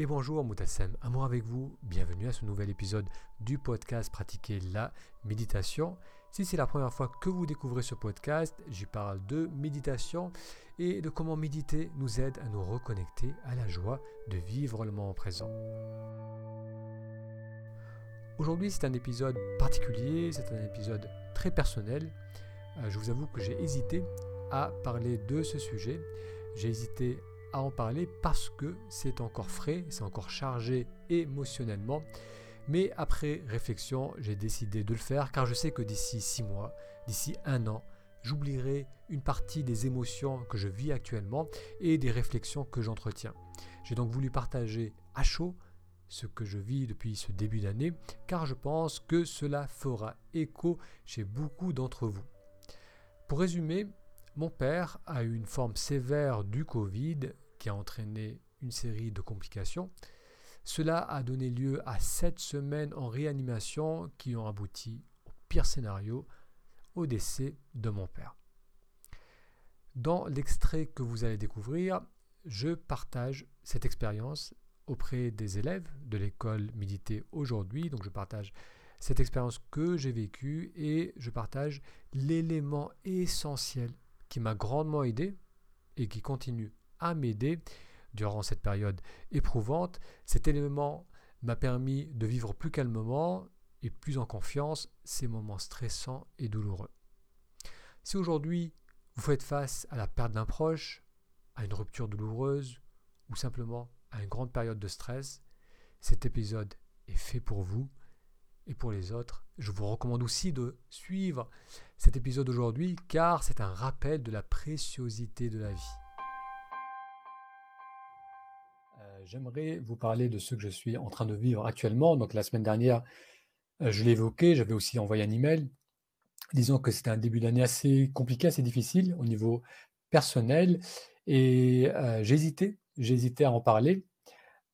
Et bonjour Moutassem, amour avec vous, bienvenue à ce nouvel épisode du podcast Pratiquer la méditation. Si c'est la première fois que vous découvrez ce podcast, j'y parle de méditation et de comment méditer nous aide à nous reconnecter à la joie de vivre le moment présent. Aujourd'hui c'est un épisode particulier, c'est un épisode très personnel. Euh, je vous avoue que j'ai hésité à parler de ce sujet. J'ai hésité à en parler parce que c'est encore frais, c'est encore chargé émotionnellement. Mais après réflexion, j'ai décidé de le faire car je sais que d'ici six mois, d'ici un an, j'oublierai une partie des émotions que je vis actuellement et des réflexions que j'entretiens. J'ai donc voulu partager à chaud ce que je vis depuis ce début d'année car je pense que cela fera écho chez beaucoup d'entre vous. Pour résumer, mon père a eu une forme sévère du Covid qui a entraîné une série de complications. Cela a donné lieu à sept semaines en réanimation qui ont abouti au pire scénario, au décès de mon père. Dans l'extrait que vous allez découvrir, je partage cette expérience auprès des élèves de l'école Méditer aujourd'hui. Donc je partage cette expérience que j'ai vécue et je partage l'élément essentiel qui m'a grandement aidé et qui continue à m'aider durant cette période éprouvante. Cet élément m'a permis de vivre plus calmement et plus en confiance ces moments stressants et douloureux. Si aujourd'hui vous faites face à la perte d'un proche, à une rupture douloureuse ou simplement à une grande période de stress, cet épisode est fait pour vous et pour les autres. Je vous recommande aussi de suivre cet épisode aujourd'hui car c'est un rappel de la préciosité de la vie. Euh, j'aimerais vous parler de ce que je suis en train de vivre actuellement. Donc la semaine dernière, euh, je l'ai évoqué, j'avais aussi envoyé un email disons que c'était un début d'année assez compliqué, assez difficile au niveau personnel. Et euh, j'hésitais, j'hésitais à en parler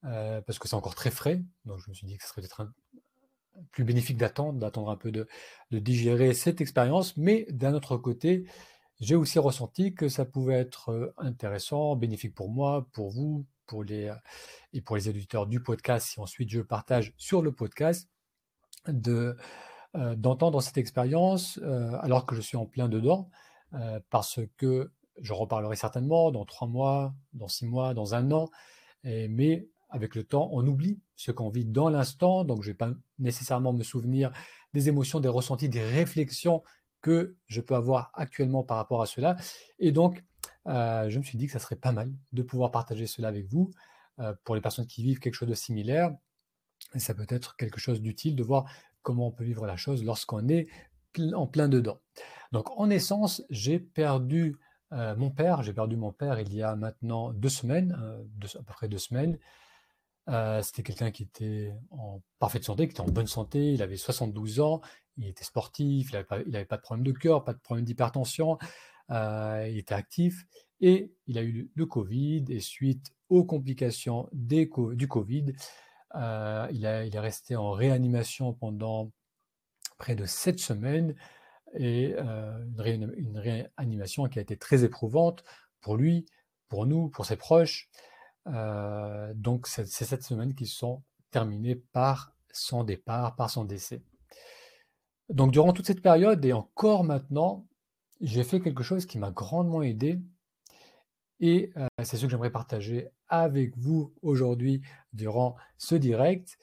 parce que c'est encore très frais. Donc je me suis dit que ce serait peut-être plus bénéfique d'attendre, d'attendre un peu de, digérer cette expérience. Mais d'un autre côté, j'ai aussi ressenti que ça pouvait être intéressant, bénéfique pour moi, pour vous, pour les, et pour les éditeurs du podcast, si ensuite je partage sur le podcast, de, d'entendre cette expérience alors que je suis en plein dedans, parce que je reparlerai certainement dans trois mois, dans six mois, dans un an, mais avec le temps, on oublie ce qu'on vit dans l'instant, donc je ne vais pas nécessairement me souvenir des émotions, des ressentis, des réflexions que je peux avoir actuellement par rapport à cela. Et donc, euh, je me suis dit que ça serait pas mal de pouvoir partager cela avec vous euh, pour les personnes qui vivent quelque chose de similaire. Ça peut être quelque chose d'utile de voir comment on peut vivre la chose lorsqu'on est en plein dedans. Donc, en essence, j'ai perdu euh, mon père. J'ai perdu mon père il y a maintenant deux semaines, à peu près deux semaines. Euh, c'était quelqu'un qui était en parfaite santé, qui était en bonne santé, il avait 72 ans, il était sportif, il n'avait pas, de problème de cœur, pas de problème d'hypertension, euh, il était actif. Et il a eu le Covid. Et suite aux complications du Covid, euh, il, est resté en réanimation pendant près de 7 semaines. Et une réanimation qui a été très éprouvante pour lui, pour nous, pour ses proches. Euh, donc, c'est cette semaine qui sont terminées par son départ, par son décès. Donc, durant toute cette période et encore maintenant, j'ai fait quelque chose qui m'a grandement aidé. Et euh, c'est ce que j'aimerais partager avec vous aujourd'hui durant ce direct.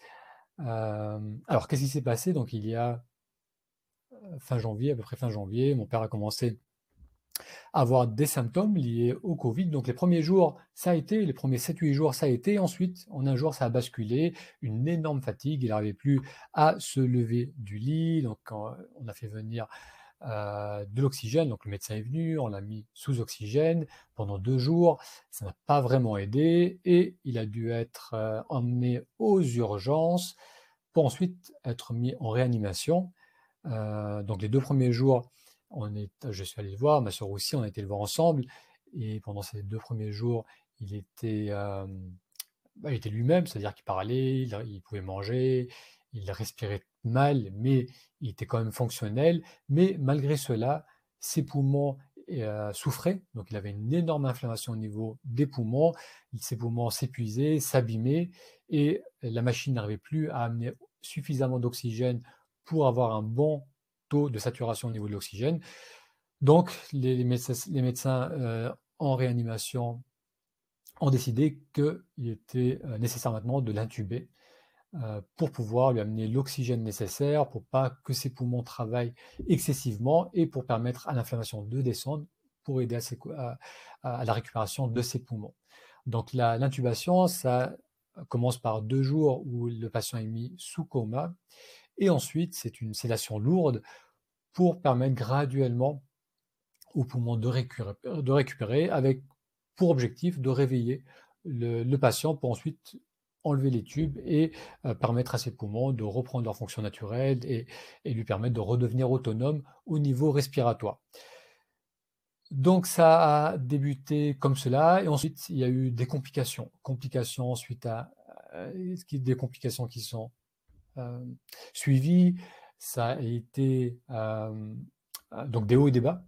Euh, alors, qu'est-ce qui s'est passé? Donc, il y a fin janvier, à peu près fin janvier, mon père a commencé avoir des symptômes liés au Covid. Donc les premiers jours, ça a été, les premiers 7-8 jours, ça a été. Ensuite, en un jour, ça a basculé, une énorme fatigue. Il n'arrivait plus à se lever du lit. Donc on a fait venir euh, de l'oxygène, donc le médecin est venu, on l'a mis sous oxygène pendant deux jours. Ça n'a pas vraiment aidé et il a dû être euh, emmené aux urgences pour ensuite être mis en réanimation. Euh, donc les deux premiers jours, on est, je suis allé le voir, ma soeur aussi, on a été le voir ensemble. Et pendant ces deux premiers jours, il était, bah, était lui-même, c'est-à-dire qu'il parlait, il, pouvait manger, il respirait mal, mais il était quand même fonctionnel. Mais malgré cela, ses poumons souffrait, donc il avait une énorme inflammation au niveau des poumons, ses poumons s'épuisaient, s'abîmaient, et la machine n'arrivait plus à amener suffisamment d'oxygène pour avoir un bon taux de saturation au niveau de l'oxygène. Donc les, médecins, en réanimation ont décidé qu'il était nécessaire maintenant de l'intuber euh, pour pouvoir lui amener l'oxygène nécessaire, pour pas que ses poumons travaillent excessivement et pour permettre à l'inflammation de descendre pour aider à, la récupération de ses poumons. Donc l'intubation, ça commence par deux jours où le patient est mis sous coma et ensuite c'est une sédation lourde pour permettre graduellement aux poumons de récupérer, avec pour objectif de réveiller le patient pour ensuite enlever les tubes et permettre à ses poumons de reprendre leur fonction naturelle et, lui permettre de redevenir autonome au niveau respiratoire. Donc ça a débuté comme cela et ensuite il y a eu des complications, complications suite à des complications qui sont suivies. Ça a été donc des hauts et des bas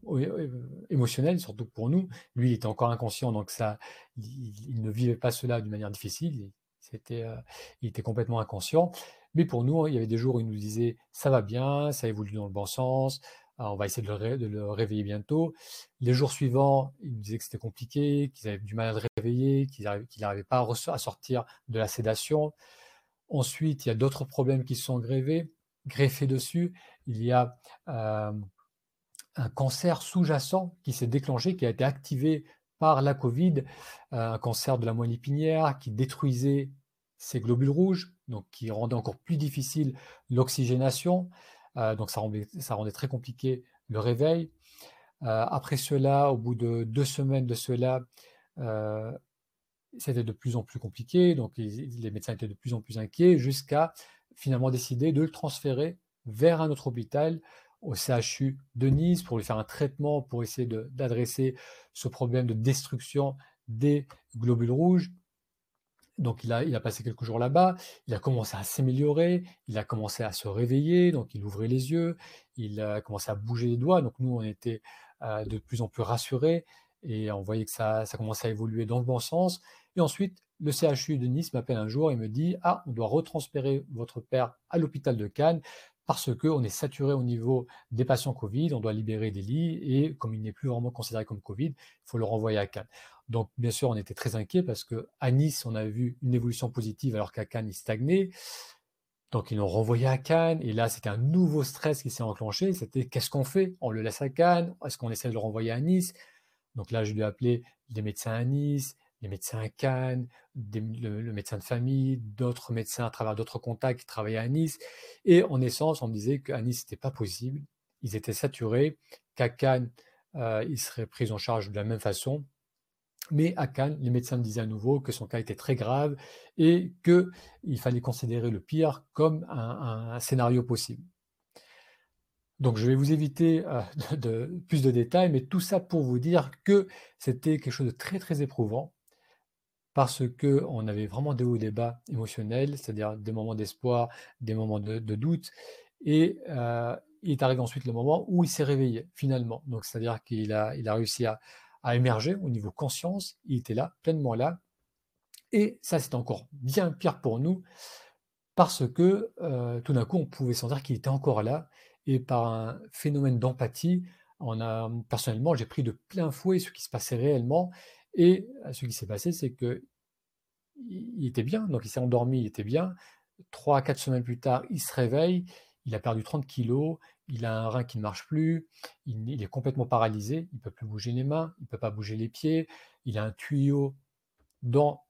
émotionnels, surtout pour nous. Lui, il était encore inconscient, donc ça, il ne vivait pas cela d'une manière difficile. Il était complètement inconscient. Mais pour nous, il y avait des jours où il nous disait ça va bien, ça évolue dans le bon sens, ah, on va essayer de le, réveiller bientôt. Les jours suivants, il nous disait que c'était compliqué, qu'ils avaient du mal à le réveiller, qu'il n'arrivait pas à, sortir de la sédation. Ensuite, il y a d'autres problèmes qui sont greffés, greffés dessus. Il y a euh, un cancer sous-jacent qui s'est déclenché, qui a été activé par la Covid, euh, un cancer de la moelle épinière qui détruisait ces globules rouges, donc qui rendait encore plus difficile l'oxygénation. Euh, donc ça rendait, très compliqué le réveil. Après cela, au bout de deux semaines de cela, c'était de plus en plus compliqué, donc les, médecins étaient de plus en plus inquiets, jusqu'à finalement décider de le transférer vers un autre hôpital au CHU de Nice pour lui faire un traitement pour essayer d'adresser ce problème de destruction des globules rouges. Donc il a, il a passé quelques jours là-bas, il a commencé à s'améliorer, il a commencé à se réveiller, donc il ouvrait les yeux, il a commencé à bouger les doigts, donc nous on était euh, de plus en plus rassurés et on voyait que ça, ça commençait à évoluer dans le bon sens. Et ensuite, le CHU de Nice m'appelle un jour et me dit Ah, on doit retransférer votre père à l'hôpital de Cannes parce qu'on est saturé au niveau des patients Covid, on doit libérer des lits et comme il n'est plus vraiment considéré comme Covid, il faut le renvoyer à Cannes. Donc bien sûr, on était très inquiets parce qu'à Nice, on a vu une évolution positive alors qu'à Cannes, il stagnait. Donc ils l'ont renvoyé à Cannes et là, c'était un nouveau stress qui s'est enclenché. C'était qu'est-ce qu'on fait? On le laisse à Cannes? Est-ce qu'on essaie de le renvoyer à Nice? Donc là, je lui ai appelé les médecins à Nice, les médecins à Cannes, le, médecin de famille, d'autres médecins à travers d'autres contacts qui travaillaient à Nice. Et en essence, on me disait qu'à Nice, ce n'était pas possible. Ils étaient saturés, qu'à Cannes, euh, ils seraient pris en charge de la même façon. Mais à Cannes, les médecins me disaient à nouveau que son cas était très grave et qu'il fallait considérer le pire comme un, scénario possible. Donc je vais vous éviter euh, de, plus de détails, mais tout ça pour vous dire que c'était quelque chose de très très éprouvant parce qu'on avait vraiment des hauts et des bas émotionnels, c'est-à-dire des moments d'espoir, des moments de, doute. Et euh, il est arrivé ensuite le moment où il s'est réveillé, finalement. Donc, c'est-à-dire qu'il a, il a réussi à, émerger au niveau conscience, il était là, pleinement là. Et ça, c'est encore bien pire pour nous, parce que euh, tout d'un coup, on pouvait sentir qu'il était encore là. Et par un phénomène d'empathie, on a, personnellement, j'ai pris de plein fouet ce qui se passait réellement. Et ce qui s'est passé, c'est que il était bien, donc il s'est endormi, il était bien. Trois, quatre semaines plus tard, il se réveille, il a perdu 30 kilos, il a un rein qui ne marche plus, il, est complètement paralysé, il ne peut plus bouger les mains, il ne peut pas bouger les pieds, il a un tuyau dans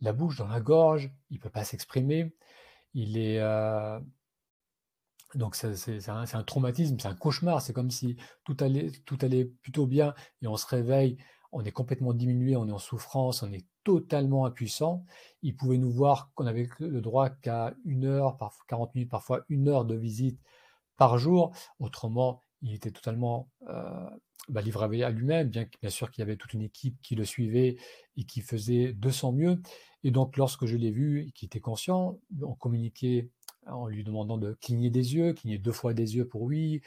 la bouche, dans la gorge, il ne peut pas s'exprimer. Il est. Euh, donc c'est un, un, traumatisme, c'est un cauchemar, c'est comme si tout allait, tout allait plutôt bien et on se réveille on est complètement diminué, on est en souffrance, on est totalement impuissant. Il pouvait nous voir qu'on avait le droit qu'à une heure, parfois 40 minutes, parfois une heure de visite par jour. Autrement, il était totalement euh, bah, livré à lui-même, bien, sûr qu'il y avait toute une équipe qui le suivait et qui faisait de son mieux. Et donc, lorsque je l'ai vu, qui était conscient, on communiquait en lui demandant de cligner des yeux, cligner deux fois des yeux pour oui,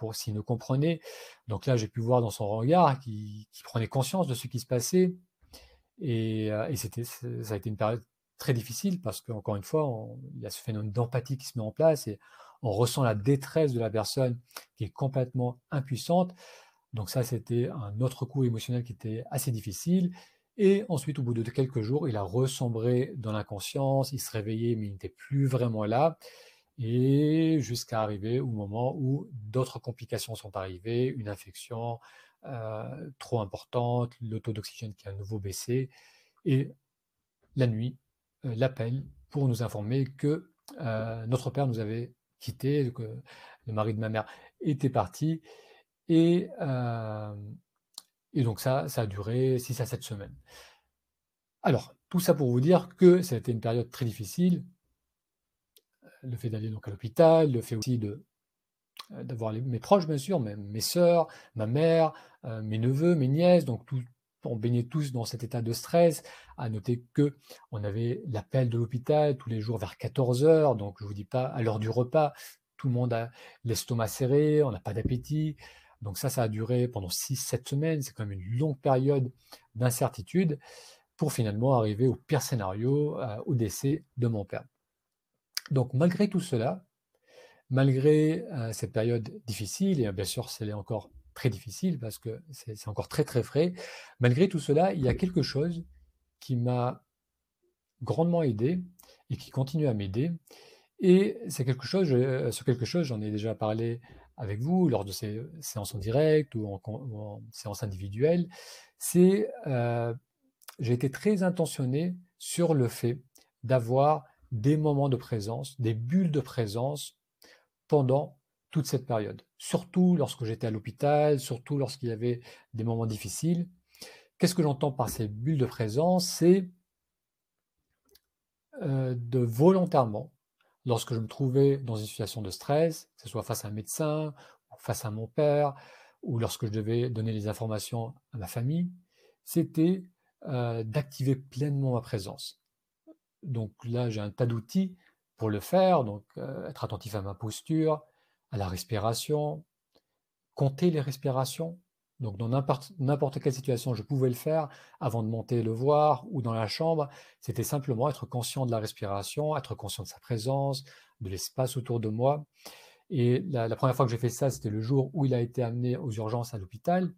pour s'il nous comprenait. Donc là, j'ai pu voir dans son regard qu'il prenait conscience de ce qui se passait. Et, euh, c'était, ça a été une période très difficile parce qu'encore une fois, il y a ce phénomène d'empathie qui se met en place et on ressent la détresse de la personne qui est complètement impuissante. Donc ça, c'était un autre coup émotionnel qui était assez difficile. Et ensuite, au bout de quelques jours, il a ressombré dans l'inconscience, il se réveillait, mais il n'était plus vraiment là. Et jusqu'à arriver au moment où d'autres complications sont arrivées, une infection euh, trop importante, le taux d'oxygène qui a à nouveau baissé. Et la nuit, euh, l'appel pour nous informer que euh, notre père nous avait quittés, que le mari de ma mère était parti. Et et donc ça, ça a duré 6 à 7 semaines. Alors, tout ça pour vous dire que ça a été une période très difficile. Le fait d'aller donc à l'hôpital, le fait aussi de euh, d'avoir mes proches, bien sûr, mes, mes sœurs, ma mère, euh, mes neveux, mes nièces, donc on baignait tous dans cet état de stress. À noter que on avait l'appel de l'hôpital tous les jours vers 14 heures, donc je vous dis pas à l'heure du repas, tout le monde a l'estomac serré, on n'a pas d'appétit. Donc ça, ça a duré pendant 6-7 semaines, c'est quand même une longue période d'incertitude pour finalement arriver au pire scénario, euh, au décès de mon père. Donc malgré tout cela, malgré euh, cette période difficile, et bien sûr c'est encore très difficile parce que c'est encore très très frais, malgré tout cela, il y a quelque chose qui m'a grandement aidé et qui continue à m'aider. Et c'est quelque chose, ce quelque chose, j'en ai déjà parlé avec vous lors de ces séances en direct ou en, séances individuelles, c'est euh, j'ai été très intentionné sur le fait d'avoir des moments de présence, des bulles de présence pendant toute cette période. Surtout lorsque j'étais à l'hôpital, surtout lorsqu'il y avait des moments difficiles. Qu'est-ce que j'entends par ces bulles de présence? C'est euh, de volontairement lorsque je me trouvais dans une situation de stress, que ce soit face à un médecin, ou face à mon père, ou lorsque je devais donner les informations à ma famille, c'était euh, d'activer pleinement ma présence. Donc là, j'ai un tas d'outils pour le faire, donc euh, être attentif à ma posture, à la respiration, compter les respirations, donc dans n'importe quelle situation, je pouvais le faire avant de monter le voir ou dans la chambre. C'était simplement être conscient de la respiration, être conscient de sa présence, de l'espace autour de moi. Et la, première fois que j'ai fait ça, c'était le jour où il a été amené aux urgences à l'hôpital.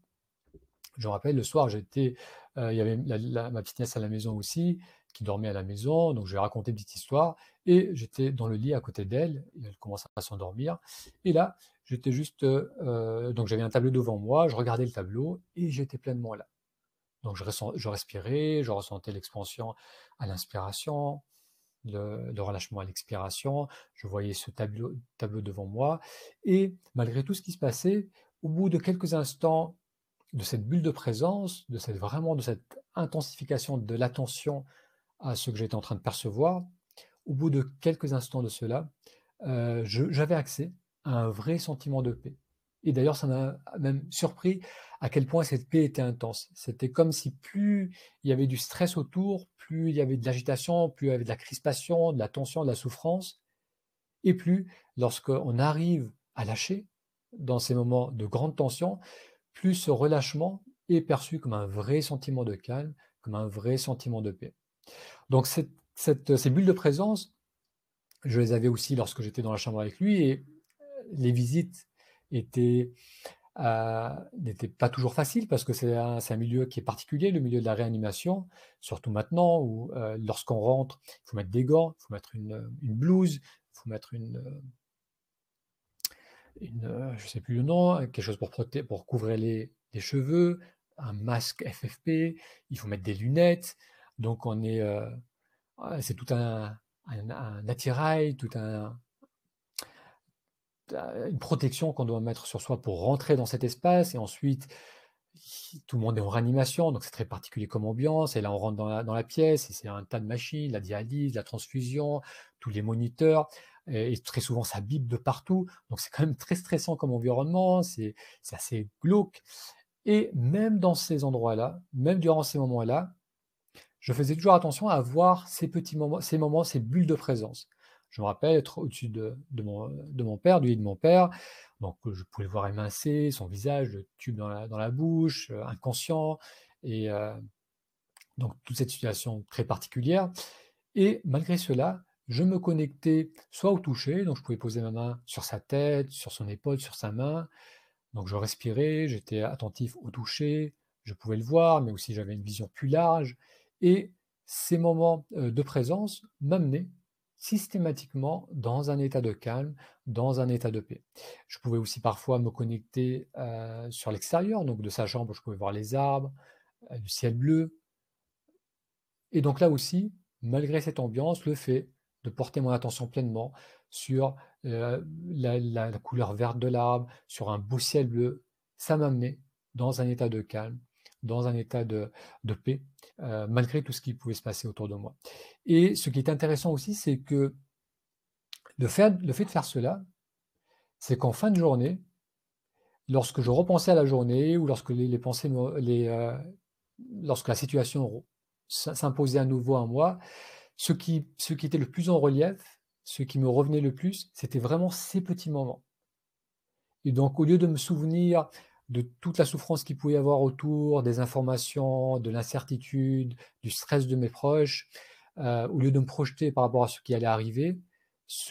Je me rappelle, le soir, j'étais, euh, il y avait ma petite nièce à la maison aussi, qui dormait à la maison, donc je lui raconté une petite histoire, et j'étais dans le lit à côté d'elle, elle commençait à s'endormir. Et là, J'étais juste, euh, donc j'avais un tableau devant moi, je regardais le tableau et j'étais pleinement là. Donc je, je respirais, je ressentais l'expansion à l'inspiration, le, relâchement à l'expiration, je voyais ce tableau, tableau devant moi et malgré tout ce qui se passait, au bout de quelques instants de cette bulle de présence, de cette vraiment de cette intensification de l'attention à ce que j'étais en train de percevoir, au bout de quelques instants de cela, euh, j'avais accès un vrai sentiment de paix. Et d'ailleurs, ça m'a même surpris à quel point cette paix était intense. C'était comme si plus il y avait du stress autour, plus il y avait de l'agitation, plus il y avait de la crispation, de la tension, de la souffrance, et plus lorsqu'on arrive à lâcher dans ces moments de grande tension, plus ce relâchement est perçu comme un vrai sentiment de calme, comme un vrai sentiment de paix. Donc cette, ces bulles de présence, je les avais aussi lorsque j'étais dans la chambre avec lui, et les visites étaient euh, n'étaient pas toujours faciles parce que c'est un, milieu qui est particulier, le milieu de la réanimation, surtout maintenant où euh, lorsqu'on rentre, il faut mettre des gants, il faut mettre une, blouse, il faut mettre une, je sais plus le nom, quelque chose pour, pour couvrir les, cheveux, un masque FFP, il faut mettre des lunettes. Donc on est, euh, c'est tout un, attirail, tout un, une protection qu'on doit mettre sur soi pour rentrer dans cet espace. Et ensuite, tout le monde est en réanimation, donc c'est très particulier comme ambiance. Et là, on rentre dans la, dans la pièce et c'est un tas de machines, la dialyse, la transfusion, tous les moniteurs. Et, très souvent, ça bip de partout. Donc c'est quand même très stressant comme environnement, c'est assez glauque. Et même dans ces endroits-là, même durant ces moments-là, je faisais toujours attention à voir ces petits moments, ces moments, ces bulles de présence. Je me rappelle être au-dessus de, mon, père, du lit de mon père. Donc, je pouvais le voir émincer, son visage, le tube dans la, dans la bouche, inconscient. Et donc, toute cette situation très particulière. Et malgré cela, je me connectais soit au toucher, donc je pouvais poser ma main sur sa tête, sur son épaule, sur sa main. Donc je respirais, j'étais attentif au toucher, je pouvais le voir, mais aussi j'avais une vision plus large. Et ces moments de présence m'amenaient systématiquement dans un état de calme, dans un état de paix. Je pouvais aussi parfois me connecter sur l'extérieur, donc de sa chambre, je pouvais voir les arbres, le ciel bleu. Et donc là aussi, malgré cette ambiance, le fait de porter mon attention pleinement sur la, couleur verte de l'arbre, sur un beau ciel bleu, ça m'amenait dans un état de calme, dans un état de, paix, malgré tout ce qui pouvait se passer autour de moi. Et ce qui est intéressant aussi, c'est que le fait, de faire cela, c'est qu'en fin de journée, lorsque je repensais à la journée ou lorsque lorsque la situation s'imposait à nouveau à moi, ce qui, ce qui était le plus en relief, ce qui me revenait le plus, c'était vraiment ces petits moments. Et donc, au lieu de me souvenir de toute la souffrance qu'il pouvait y avoir autour, des informations, de l'incertitude, du stress de mes proches, euh, au lieu de me projeter par rapport à ce qui allait arriver,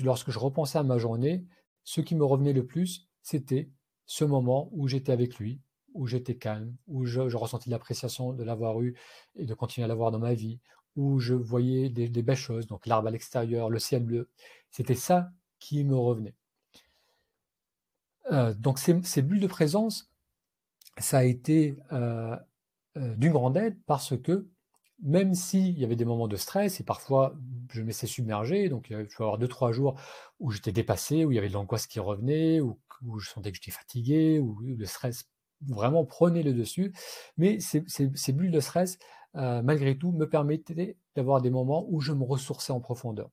lorsque je repensais à ma journée, ce qui me revenait le plus, c'était ce moment où j'étais avec lui, où j'étais calme, où je, je ressentis l'appréciation de l'avoir eu et de continuer à l'avoir dans ma vie, où je voyais des, belles choses, donc l'arbre à l'extérieur, le ciel bleu. C'était ça qui me revenait. Euh, donc ces, bulles de présence, ça a été euh, euh, d'une grande aide parce que même s'il y avait des moments de stress et parfois je me laissais submerger, donc il pouvait y avoir deux, trois jours où j'étais dépassé, où il y avait de l'angoisse qui revenait, où, je sentais que j'étais fatigué, où le stress vraiment prenait le dessus. Mais ces bulles de stress, euh, malgré tout, me permettait d'avoir des moments où je me ressourçais en profondeur,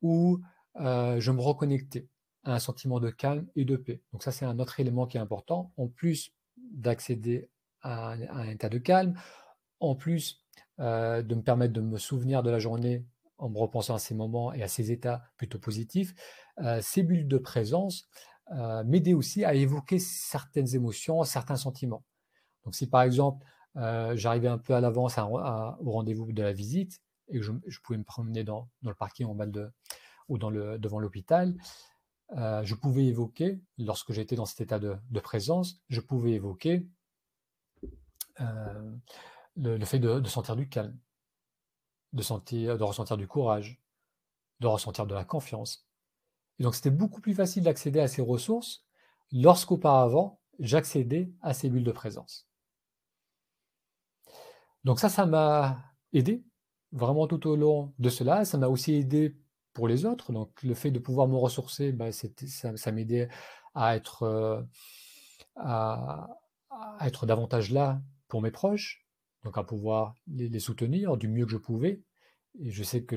où euh, je me reconnectais à un sentiment de calme et de paix. Donc ça, c'est un autre élément qui est important, en plus d'accéder à, un état de calme, en plus euh, de me permettre de me souvenir de la journée en me repensant à ces moments et à ces états plutôt positifs, ces bulles de présence m'aidaient aussi à évoquer certaines émotions, certains sentiments. Donc si par exemple, euh, j'arrivais un peu à l'avance au rendez-vous de la visite et je, pouvais me promener dans, le parking en bas ou devant l'hôpital. Euh, je pouvais évoquer, lorsque j'étais dans cet état de, présence, je pouvais évoquer euh, le, fait de, sentir du calme, de, de ressentir du courage, de ressentir de la confiance. Et donc c'était beaucoup plus facile d'accéder à ces ressources lorsqu'auparavant j'accédais à ces bulles de présence. Donc ça, ça m'a aidé vraiment tout au long de cela. Ça m'a aussi aidé pour les autres. Donc le fait de pouvoir me ressourcer, bah, ça, m'aidait à être, euh, à, être davantage là pour mes proches, donc à pouvoir les, soutenir du mieux que je pouvais. Et je sais que,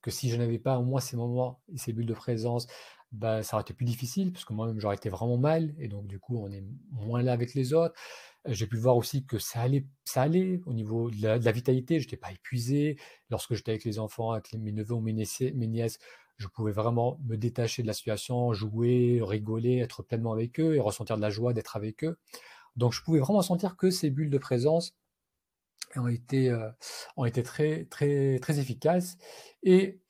que si je n'avais pas au moins ces moments et ces bulles de présence, bah, ça aurait été plus difficile, parce que moi-même j'aurais été vraiment mal, et donc du coup on est moins là avec les autres. J'ai pu voir aussi que ça allait, ça allait au niveau de la, vitalité. Je n'étais pas épuisé. Lorsque j'étais avec les enfants, avec mes neveux ou mes nièces, je pouvais vraiment me détacher de la situation, jouer, rigoler, être pleinement avec eux et ressentir de la joie d'être avec eux. Donc je pouvais vraiment sentir que ces bulles de présence ont été, euh, très, efficaces. Et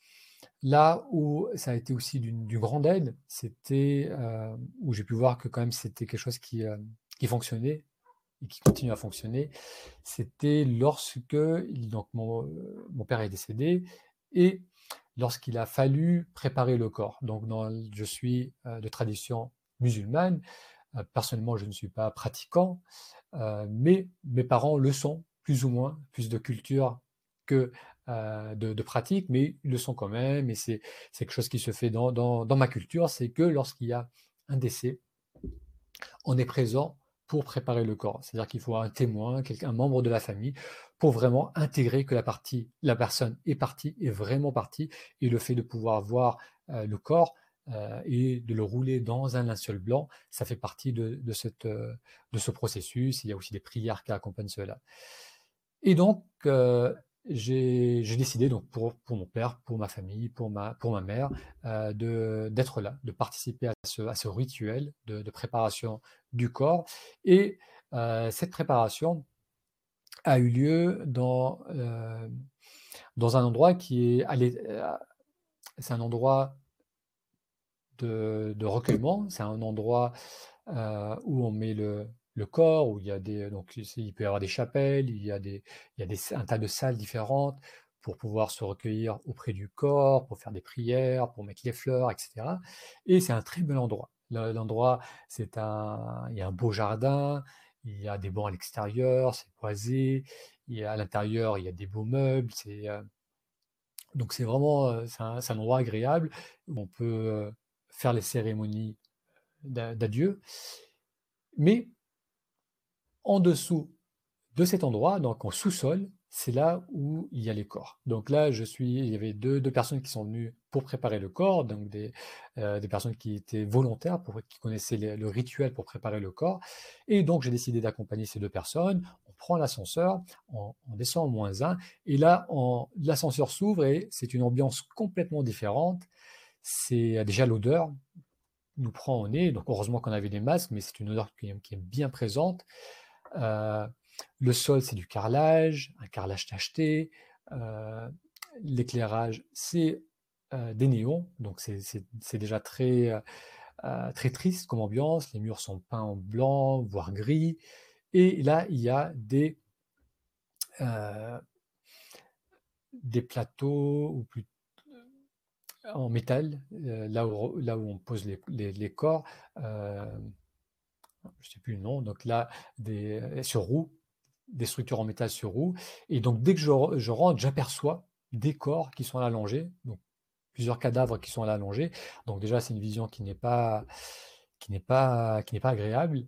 là où ça a été aussi d'une grande aide, c'était euh, où j'ai pu voir que quand même c'était quelque chose euh, qui fonctionnait, et qui continue à fonctionner, c'était lorsque donc mon, père est décédé et lorsqu'il a fallu préparer le corps. Donc je suis euh, de tradition musulmane, euh, personnellement je ne suis pas pratiquant, euh, mais mes parents le sont plus ou moins, plus de culture que de, pratique, mais ils le sont quand même, et c'est quelque chose qui se fait dans ma culture, c'est que lorsqu'il y a un décès, on est présent pour préparer le corps. C'est-à-dire qu'il faut un témoin, un membre de la famille, pour vraiment intégrer que la partie, la personne est partie, est vraiment partie, et le fait de pouvoir voir euh, le corps euh, et de le rouler dans un linceul blanc, ça fait partie euh, de ce processus. Il y a aussi des prières qui accompagnent cela. Et donc, j'ai décidé donc pour, pour, mon père, pour ma famille, pour ma, pour ma mère, euh, d'être là, de participer à ce, à ce rituel de, de, préparation du corps. Et euh, cette préparation a eu lieu dans, euh, dans un endroit qui est, euh, c'est un endroit de, de recueillement, c'est un endroit où on met le, le corps, où il y a des, donc il peut y avoir des chapelles, il y a, des, il y a des, un tas de salles différentes pour pouvoir se recueillir auprès du corps, pour faire des prières, pour mettre les fleurs, etc. Et c'est un très bel endroit. L'endroit, c'est un, il y a un beau jardin, il y a des bancs à l'extérieur, c'est boisé, il y a, à l'intérieur, il y a des beaux meubles, c'est, euh, donc c'est vraiment, euh, c'est un, un, endroit agréable où on peut euh, faire les cérémonies d'adieu. Mais en dessous de cet endroit, donc en sous-sol, c'est là où il y a les corps. Donc là, je suis, il y avait deux, personnes qui sont venues pour préparer le corps, donc des, euh, personnes qui étaient volontaires, qui connaissaient le rituel pour préparer le corps. Et donc, j'ai décidé d'accompagner ces deux personnes. On prend l'ascenseur, on, descend en moins 1, et là, l'ascenseur s'ouvre et c'est une ambiance complètement différente. C'est déjà l'odeur nous prend au nez. Donc, heureusement qu'on avait des masques, mais c'est une odeur qui est bien présente. Euh, le sol, c'est du carrelage, un carrelage tacheté. Euh, l'éclairage, c'est euh, des néons, donc c'est déjà très, très triste comme ambiance. Les murs sont peints en blanc, voire gris. Et là, il y a des, des plateaux, ou plus en métal, là, où, là où on pose les, les, corps je ne sais plus le nom, donc là, euh, sur roue, des structures en métal sur roue. Et donc, dès que je, rentre, j'aperçois des corps qui sont allongés, donc plusieurs cadavres qui sont allongés. Donc déjà, c'est une vision qui n'est pas, qui n'est pas, qui n'est pas agréable.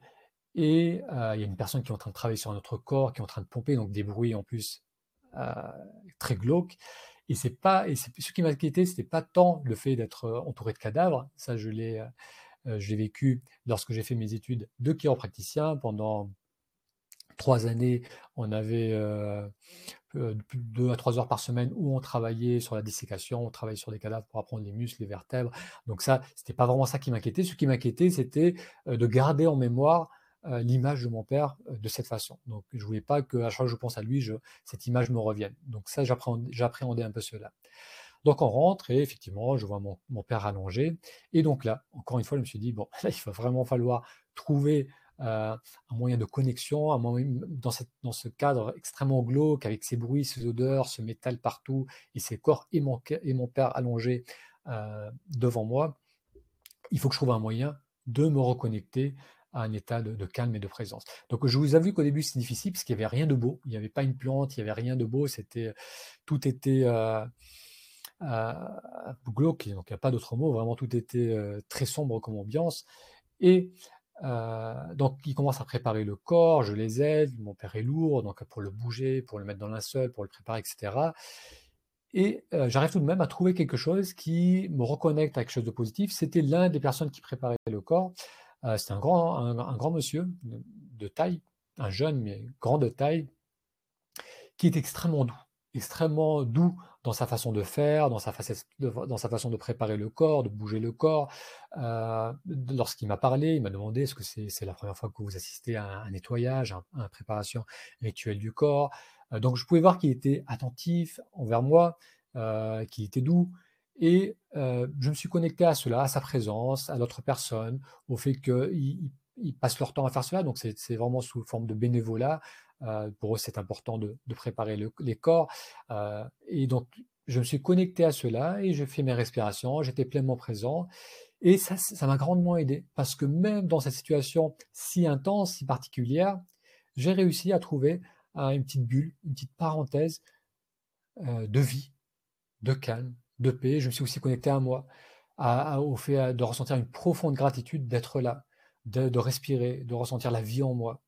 Et euh, il y a une personne qui est en train de travailler sur notre corps, qui est en train de pomper, donc des bruits en plus euh, très glauques. Et c'est pas, et ce qui m'a inquiété, c'était pas tant le fait d'être entouré de cadavres, ça je l'ai, euh, j'ai vécu lorsque j'ai fait mes études de chiropraticien pendant trois années. On avait euh, euh, deux à trois heures par semaine où on travaillait sur la dissécation, on travaillait sur des cadavres pour apprendre les muscles, les vertèbres. Donc ça, c'était pas vraiment ça qui m'inquiétait. Ce qui m'inquiétait, c'était de garder en mémoire l'image de mon père de cette façon. Donc je voulais pas que chaque fois que je pense à lui, je, cette image me revienne. Donc ça, j'appréhendais un peu cela. Donc on rentre et effectivement, je vois mon, père allongé. Et donc là, encore une fois, je me suis dit, bon, là, il va vraiment falloir trouver euh, un moyen de connexion, dans, ce cadre extrêmement glauque, avec ces bruits, ces odeurs, ce métal partout, et ces corps et mon, et mon père allongé euh, devant moi, il faut que je trouve un moyen de me reconnecter à un état de, calme et de présence. Donc je vous avoue qu'au début c'est difficile parce qu'il n'y avait rien de beau, il n'y avait pas une plante, il n'y avait rien de beau, c'était tout était euh, glauque, donc il n'y a pas d'autre mot, vraiment tout était très sombre comme ambiance. Et donc il commence à préparer le corps, je les aide, mon père est lourd, donc pour le bouger, pour le mettre dans le linceul, pour le préparer, etc. Et j'arrive tout de même à trouver quelque chose qui me reconnecte à quelque chose de positif. C'était l'un des personnes qui préparait le corps. C'était un grand, un, grand monsieur de taille, un jeune mais grand de taille, qui est extrêmement doux extrêmement doux dans sa façon de faire, dans sa, dans sa façon de préparer le corps, de bouger le corps. Euh, lorsqu'il m'a parlé, il m'a demandé est-ce que c'est la première fois que vous assistez à un, nettoyage, à, une préparation rituelle du corps. Euh, donc je pouvais voir qu'il était attentif envers moi, euh, qu'il était doux. Et je me suis connecté à cela, à sa présence, à l'autre personne, au fait qu'ils ils passent leur temps à faire cela. Donc c'est vraiment sous forme de bénévolat, euh, pour eux, c'est important de, préparer les corps. Euh, et donc, je me suis connecté à cela et j'ai fait mes respirations, j'étais pleinement présent. Et ça, ça m'a grandement aidé parce que même dans cette situation si intense, si particulière, j'ai réussi à trouver euh, une petite bulle, une petite parenthèse de vie, de calme, de paix. Je me suis aussi connecté à moi, au fait de ressentir une profonde gratitude d'être là, de, respirer, de ressentir la vie en moi.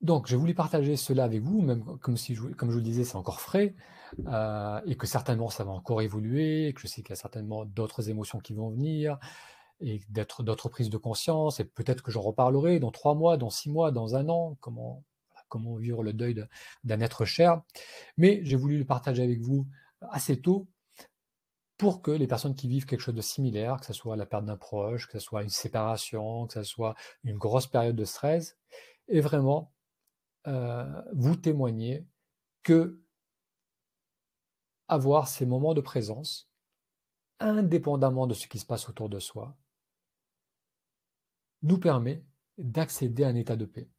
Donc, je voulais partager cela avec vous, même comme, si je, comme je vous le disais, c'est encore frais, euh, et que certainement ça va encore évoluer, et que je sais qu'il y a certainement d'autres émotions qui vont venir. et d'autres prises de conscience. Et peut-être que j'en reparlerai dans trois mois, dans six mois, dans un an, comment, comment vivre le deuil d'un être cher. Mais j'ai voulu le partager avec vous assez tôt pour que les personnes qui vivent quelque chose de similaire, que ce soit la perte d'un proche, que ce soit une séparation, que ce soit une grosse période de stress, et vraiment euh, vous témoigner que avoir ces moments de présence, indépendamment de ce qui se passe autour de soi, nous permet d'accéder à un état de paix.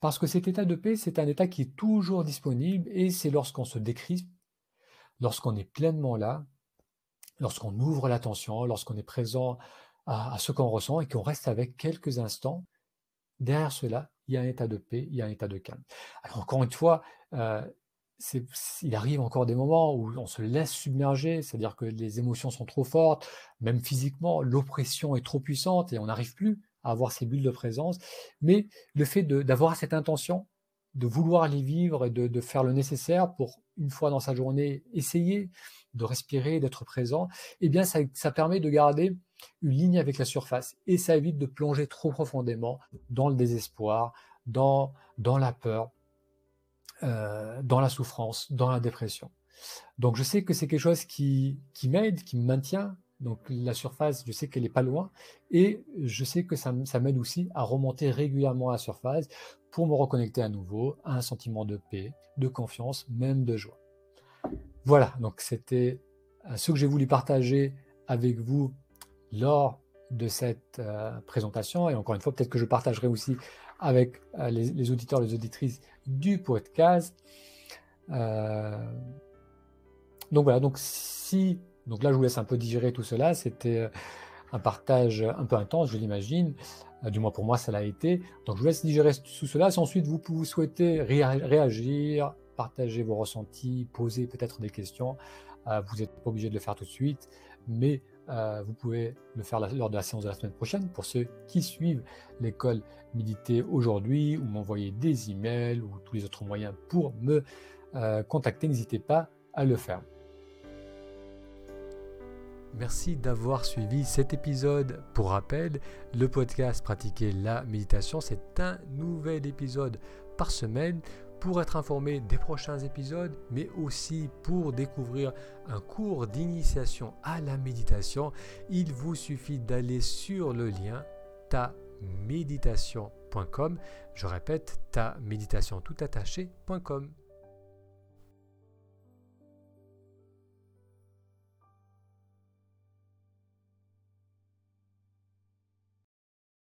Parce que cet état de paix, c'est un état qui est toujours disponible et c'est lorsqu'on se décrit, lorsqu'on est pleinement là, lorsqu'on ouvre l'attention, lorsqu'on est présent à, ce qu'on ressent et qu'on reste avec quelques instants, derrière cela, il y a un état de paix, il y a un état de calme. Alors encore une fois, euh, il arrive encore des moments où on se laisse submerger, c'est-à-dire que les émotions sont trop fortes, même physiquement, l'oppression est trop puissante et on n'arrive plus à avoir ces bulles de présence. Mais le fait d'avoir cette intention, de vouloir les vivre et de, faire le nécessaire pour, une fois dans sa journée, essayer de respirer, d'être présent, eh bien, ça, ça permet de garder une ligne avec la surface et ça évite de plonger trop profondément dans le désespoir, dans, dans la peur, euh, dans la souffrance, dans la dépression. Donc je sais que c'est quelque chose qui, qui m'aide, qui me maintient. Donc la surface, je sais qu'elle n'est pas loin. Et je sais que ça, m'aide aussi à remonter régulièrement à la surface pour me reconnecter à nouveau à un sentiment de paix, de confiance, même de joie. Voilà, donc c'était euh, ce que j'ai voulu partager avec vous lors de cette euh, présentation. Et encore une fois, peut-être que je partagerai aussi avec euh, les, auditeurs, les auditrices du podcast. Donc voilà, donc si, donc là je vous laisse un peu digérer tout cela, c'était un partage un peu intense, je l'imagine, du moins pour moi ça l'a été. Donc je vous laisse digérer tout cela. Si ensuite vous, vous souhaitez réagir, partager vos ressentis, poser peut-être des questions, vous n'êtes pas obligé de le faire tout de suite, mais euh, vous pouvez le faire lors de la séance de la semaine prochaine pour ceux qui suivent l'école Méditer aujourd'hui ou m'envoyer des emails ou tous les autres moyens pour me euh, contacter. N'hésitez pas à le faire. Merci d'avoir suivi cet épisode. Pour rappel, le podcast Pratiquer la méditation, c'est un nouvel épisode par semaine pour être informé des prochains épisodes, mais aussi pour découvrir un cours d'initiation à la méditation, il vous suffit d'aller sur le lien taméditation.com. Je répète, taméditation tout attaché.com.